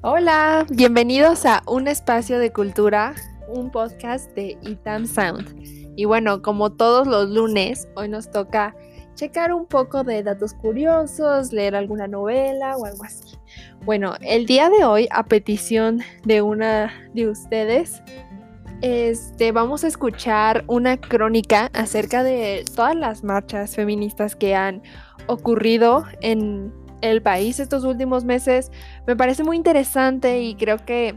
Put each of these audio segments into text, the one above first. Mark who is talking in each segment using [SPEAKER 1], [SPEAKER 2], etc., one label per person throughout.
[SPEAKER 1] Hola, bienvenidos a Un Espacio de Cultura, un podcast de Itam Sound. Y bueno, como todos los lunes, hoy nos toca checar un poco de datos curiosos, leer alguna novela o algo así. Bueno, el día de hoy, a petición de una de ustedes, este, vamos a escuchar una crónica acerca de todas las marchas feministas que han ocurrido en el país estos últimos meses me parece muy interesante y creo que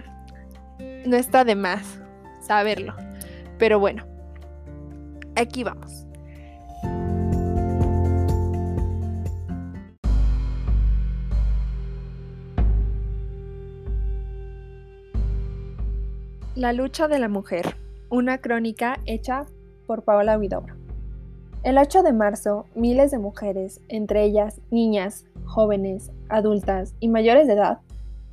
[SPEAKER 1] no está de más saberlo. Pero bueno, aquí vamos. La lucha de la mujer, una crónica hecha por Paola Huidobro. El 8 de marzo, miles de mujeres, entre ellas niñas, jóvenes, adultas y mayores de edad,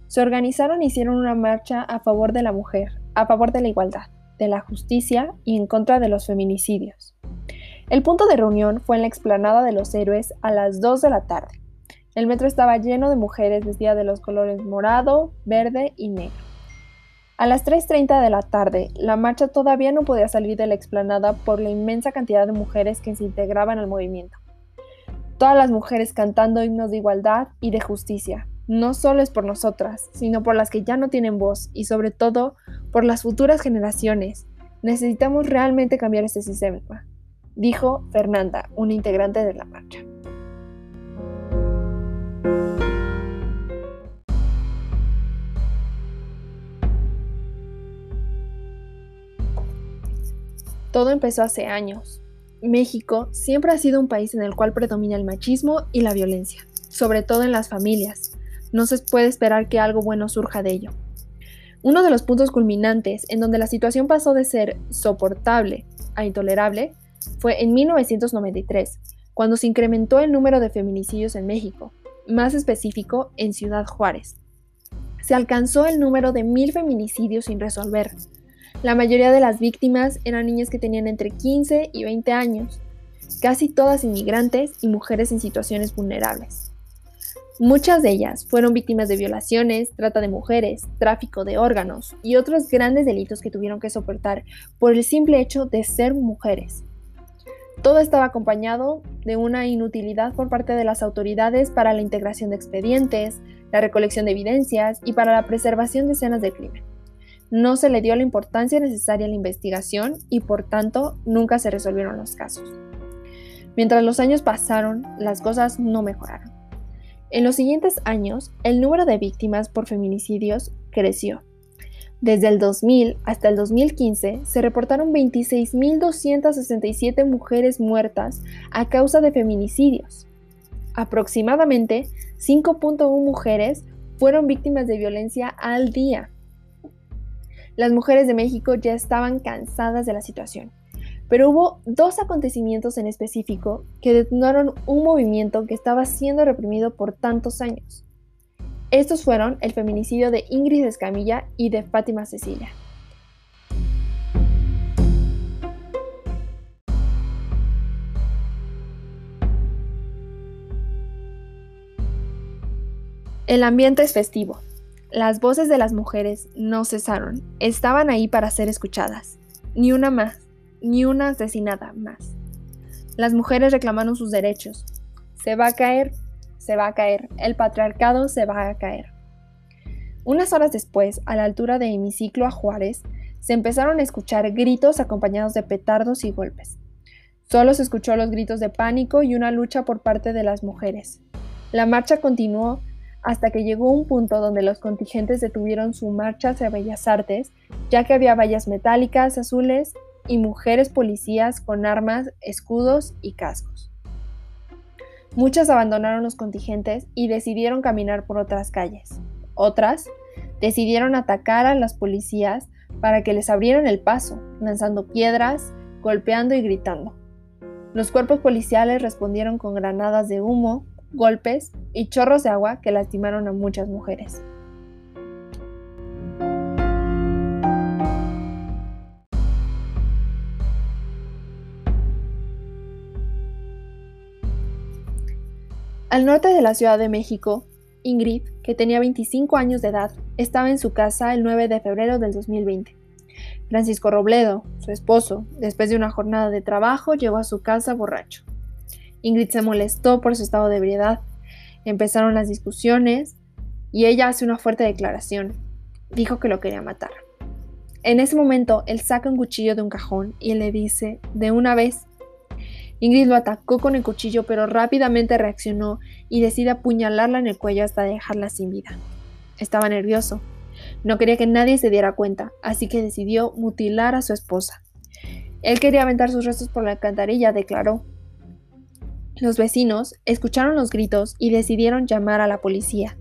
[SPEAKER 1] se organizaron e hicieron una marcha a favor de la mujer, a favor de la igualdad, de la justicia y en contra de los feminicidios. El punto de reunión fue en la explanada de los héroes a las 2 de la tarde. El metro estaba lleno de mujeres vestidas de los colores morado, verde y negro. A las 3.30 de la tarde, la marcha todavía no podía salir de la explanada por la inmensa cantidad de mujeres que se integraban al movimiento. Todas las mujeres cantando himnos de igualdad y de justicia, no solo es por nosotras, sino por las que ya no tienen voz y sobre todo por las futuras generaciones. Necesitamos realmente cambiar este sistema, dijo Fernanda, una integrante de la marcha. Todo empezó hace años. México siempre ha sido un país en el cual predomina el machismo y la violencia, sobre todo en las familias. No se puede esperar que algo bueno surja de ello. Uno de los puntos culminantes en donde la situación pasó de ser soportable a intolerable fue en 1993, cuando se incrementó el número de feminicidios en México, más específico en Ciudad Juárez. Se alcanzó el número de mil feminicidios sin resolver, la mayoría de las víctimas eran niñas que tenían entre 15 y 20 años, casi todas inmigrantes y mujeres en situaciones vulnerables. Muchas de ellas fueron víctimas de violaciones, trata de mujeres, tráfico de órganos y otros grandes delitos que tuvieron que soportar por el simple hecho de ser mujeres. Todo estaba acompañado de una inutilidad por parte de las autoridades para la integración de expedientes, la recolección de evidencias y para la preservación de escenas de crimen no se le dio la importancia necesaria a la investigación y por tanto nunca se resolvieron los casos. Mientras los años pasaron, las cosas no mejoraron. En los siguientes años, el número de víctimas por feminicidios creció. Desde el 2000 hasta el 2015 se reportaron 26.267 mujeres muertas a causa de feminicidios. Aproximadamente 5.1 mujeres fueron víctimas de violencia al día. Las mujeres de México ya estaban cansadas de la situación, pero hubo dos acontecimientos en específico que detonaron un movimiento que estaba siendo reprimido por tantos años. Estos fueron el feminicidio de Ingrid Escamilla y de Fátima Cecilia. El ambiente es festivo. Las voces de las mujeres no cesaron, estaban ahí para ser escuchadas. Ni una más, ni una asesinada más. Las mujeres reclamaron sus derechos. Se va a caer, se va a caer, el patriarcado se va a caer. Unas horas después, a la altura de Hemiciclo a Juárez, se empezaron a escuchar gritos acompañados de petardos y golpes. Solo se escuchó los gritos de pánico y una lucha por parte de las mujeres. La marcha continuó hasta que llegó un punto donde los contingentes detuvieron su marcha hacia Bellas Artes, ya que había vallas metálicas azules y mujeres policías con armas, escudos y cascos. Muchas abandonaron los contingentes y decidieron caminar por otras calles. Otras decidieron atacar a las policías para que les abrieran el paso, lanzando piedras, golpeando y gritando. Los cuerpos policiales respondieron con granadas de humo, golpes y chorros de agua que lastimaron a muchas mujeres. Al norte de la Ciudad de México, Ingrid, que tenía 25 años de edad, estaba en su casa el 9 de febrero del 2020. Francisco Robledo, su esposo, después de una jornada de trabajo, llegó a su casa borracho. Ingrid se molestó por su estado de ebriedad. Empezaron las discusiones y ella hace una fuerte declaración. Dijo que lo quería matar. En ese momento, él saca un cuchillo de un cajón y le dice, de una vez. Ingrid lo atacó con el cuchillo, pero rápidamente reaccionó y decide apuñalarla en el cuello hasta dejarla sin vida. Estaba nervioso. No quería que nadie se diera cuenta, así que decidió mutilar a su esposa. Él quería aventar sus restos por la alcantarilla, declaró. Los vecinos escucharon los gritos y decidieron llamar a la policía.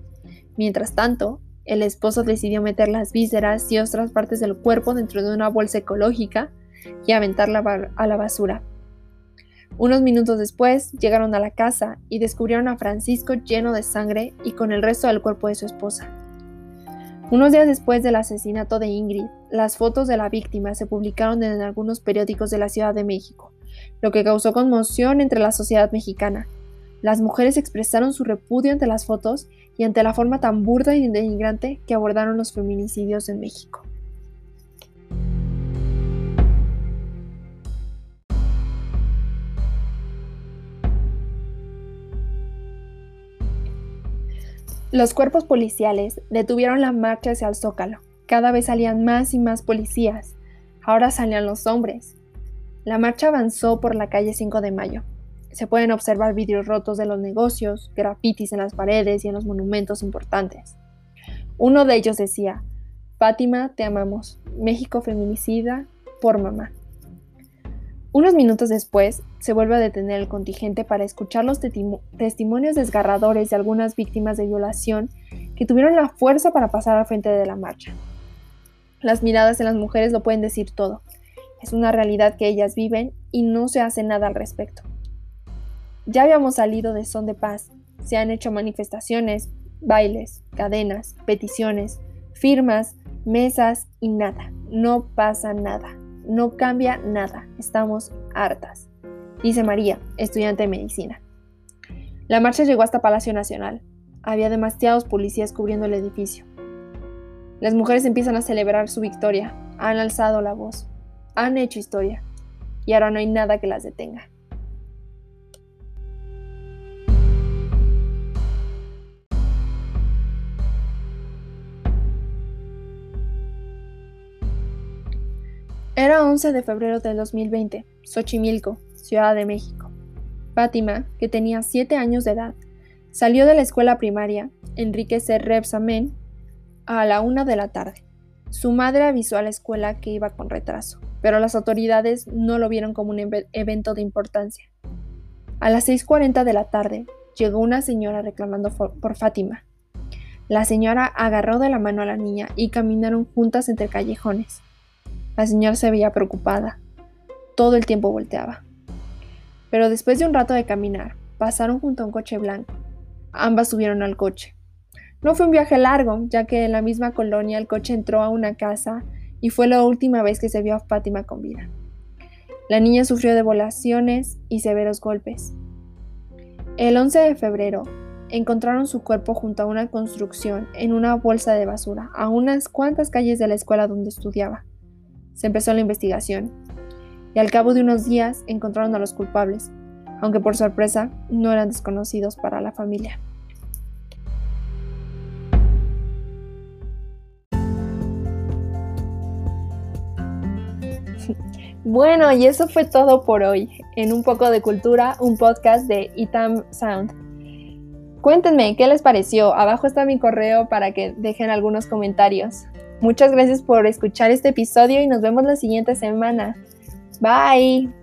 [SPEAKER 1] Mientras tanto, el esposo decidió meter las vísceras y otras partes del cuerpo dentro de una bolsa ecológica y aventarla a la basura. Unos minutos después llegaron a la casa y descubrieron a Francisco lleno de sangre y con el resto del cuerpo de su esposa. Unos días después del asesinato de Ingrid, las fotos de la víctima se publicaron en algunos periódicos de la Ciudad de México, lo que causó conmoción entre la sociedad mexicana. Las mujeres expresaron su repudio ante las fotos y ante la forma tan burda y denigrante que abordaron los feminicidios en México. Los cuerpos policiales detuvieron la marcha hacia el Zócalo. Cada vez salían más y más policías. Ahora salían los hombres. La marcha avanzó por la calle 5 de Mayo. Se pueden observar vidrios rotos de los negocios, grafitis en las paredes y en los monumentos importantes. Uno de ellos decía, Fátima, te amamos. México feminicida por mamá. Unos minutos después, se vuelve a detener el contingente para escuchar los testimonios desgarradores de algunas víctimas de violación que tuvieron la fuerza para pasar al frente de la marcha. Las miradas de las mujeres lo pueden decir todo. Es una realidad que ellas viven y no se hace nada al respecto. Ya habíamos salido de Son de Paz. Se han hecho manifestaciones, bailes, cadenas, peticiones, firmas, mesas y nada. No pasa nada. No cambia nada, estamos hartas, dice María, estudiante de medicina. La marcha llegó hasta Palacio Nacional. Había demasiados policías cubriendo el edificio. Las mujeres empiezan a celebrar su victoria, han alzado la voz, han hecho historia, y ahora no hay nada que las detenga. Era 11 de febrero del 2020, Xochimilco, Ciudad de México. Fátima, que tenía 7 años de edad, salió de la escuela primaria Enrique C. Repsamen a la 1 de la tarde. Su madre avisó a la escuela que iba con retraso, pero las autoridades no lo vieron como un evento de importancia. A las 6.40 de la tarde llegó una señora reclamando por Fátima. La señora agarró de la mano a la niña y caminaron juntas entre callejones. La señora se veía preocupada. Todo el tiempo volteaba. Pero después de un rato de caminar, pasaron junto a un coche blanco. Ambas subieron al coche. No fue un viaje largo, ya que en la misma colonia el coche entró a una casa y fue la última vez que se vio a Fátima con vida. La niña sufrió devolaciones y severos golpes. El 11 de febrero encontraron su cuerpo junto a una construcción en una bolsa de basura a unas cuantas calles de la escuela donde estudiaba. Se empezó la investigación y al cabo de unos días encontraron a los culpables, aunque por sorpresa no eran desconocidos para la familia. Bueno, y eso fue todo por hoy. En un poco de cultura, un podcast de Itam Sound. Cuéntenme qué les pareció. Abajo está mi correo para que dejen algunos comentarios. Muchas gracias por escuchar este episodio y nos vemos la siguiente semana. Bye.